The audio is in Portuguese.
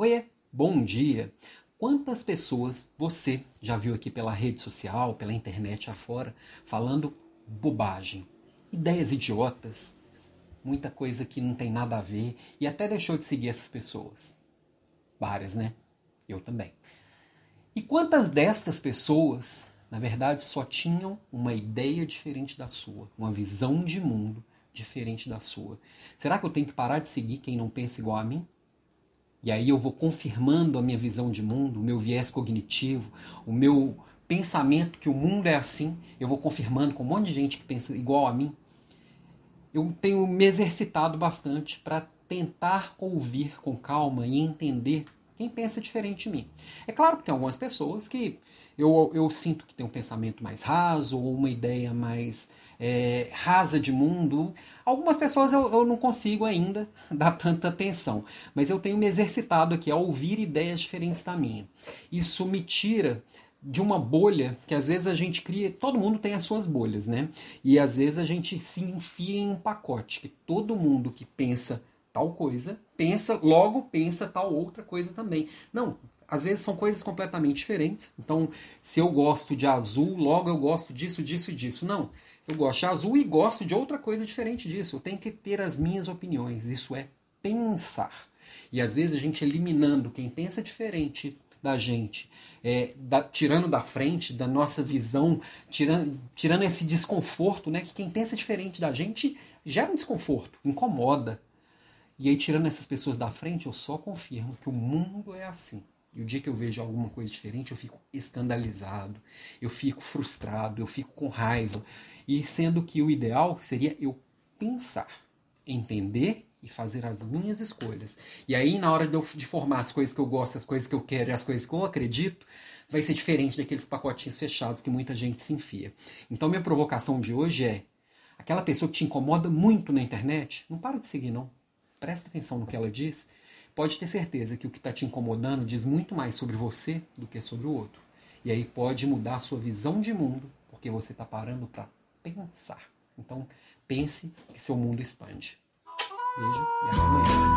Oiê, bom dia! Quantas pessoas você já viu aqui pela rede social, pela internet afora, falando bobagem, ideias idiotas, muita coisa que não tem nada a ver e até deixou de seguir essas pessoas? Várias, né? Eu também. E quantas destas pessoas, na verdade, só tinham uma ideia diferente da sua, uma visão de mundo diferente da sua? Será que eu tenho que parar de seguir quem não pensa igual a mim? E aí eu vou confirmando a minha visão de mundo, o meu viés cognitivo, o meu pensamento que o mundo é assim, eu vou confirmando com um monte de gente que pensa igual a mim. Eu tenho me exercitado bastante para tentar ouvir com calma e entender quem pensa diferente de mim. É claro que tem algumas pessoas que eu, eu sinto que tem um pensamento mais raso ou uma ideia mais é, rasa de mundo. Algumas pessoas eu, eu não consigo ainda dar tanta atenção, mas eu tenho me exercitado aqui a ouvir ideias diferentes da minha. Isso me tira de uma bolha que às vezes a gente cria, todo mundo tem as suas bolhas, né? E às vezes a gente se enfia em um pacote que todo mundo que pensa tal coisa, pensa, logo pensa tal outra coisa também. Não, às vezes são coisas completamente diferentes. Então, se eu gosto de azul, logo eu gosto disso, disso e disso. Não. Eu gosto de azul e gosto de outra coisa diferente disso. Eu tenho que ter as minhas opiniões. Isso é pensar. E às vezes a gente eliminando quem pensa diferente da gente, é, da, tirando da frente da nossa visão, tirando, tirando esse desconforto, né? Que quem pensa diferente da gente gera um desconforto, incomoda. E aí, tirando essas pessoas da frente, eu só confirmo que o mundo é assim. E o dia que eu vejo alguma coisa diferente, eu fico escandalizado, eu fico frustrado, eu fico com raiva, e sendo que o ideal seria eu pensar, entender e fazer as minhas escolhas. E aí, na hora de, eu, de formar as coisas que eu gosto, as coisas que eu quero e as coisas que eu acredito, vai ser diferente daqueles pacotinhos fechados que muita gente se enfia. Então, minha provocação de hoje é: aquela pessoa que te incomoda muito na internet, não para de seguir, não. Presta atenção no que ela diz. Pode ter certeza que o que está te incomodando diz muito mais sobre você do que sobre o outro. E aí pode mudar a sua visão de mundo, porque você está parando para pensar. Então, pense que seu mundo expande. Beijo e até amanhã.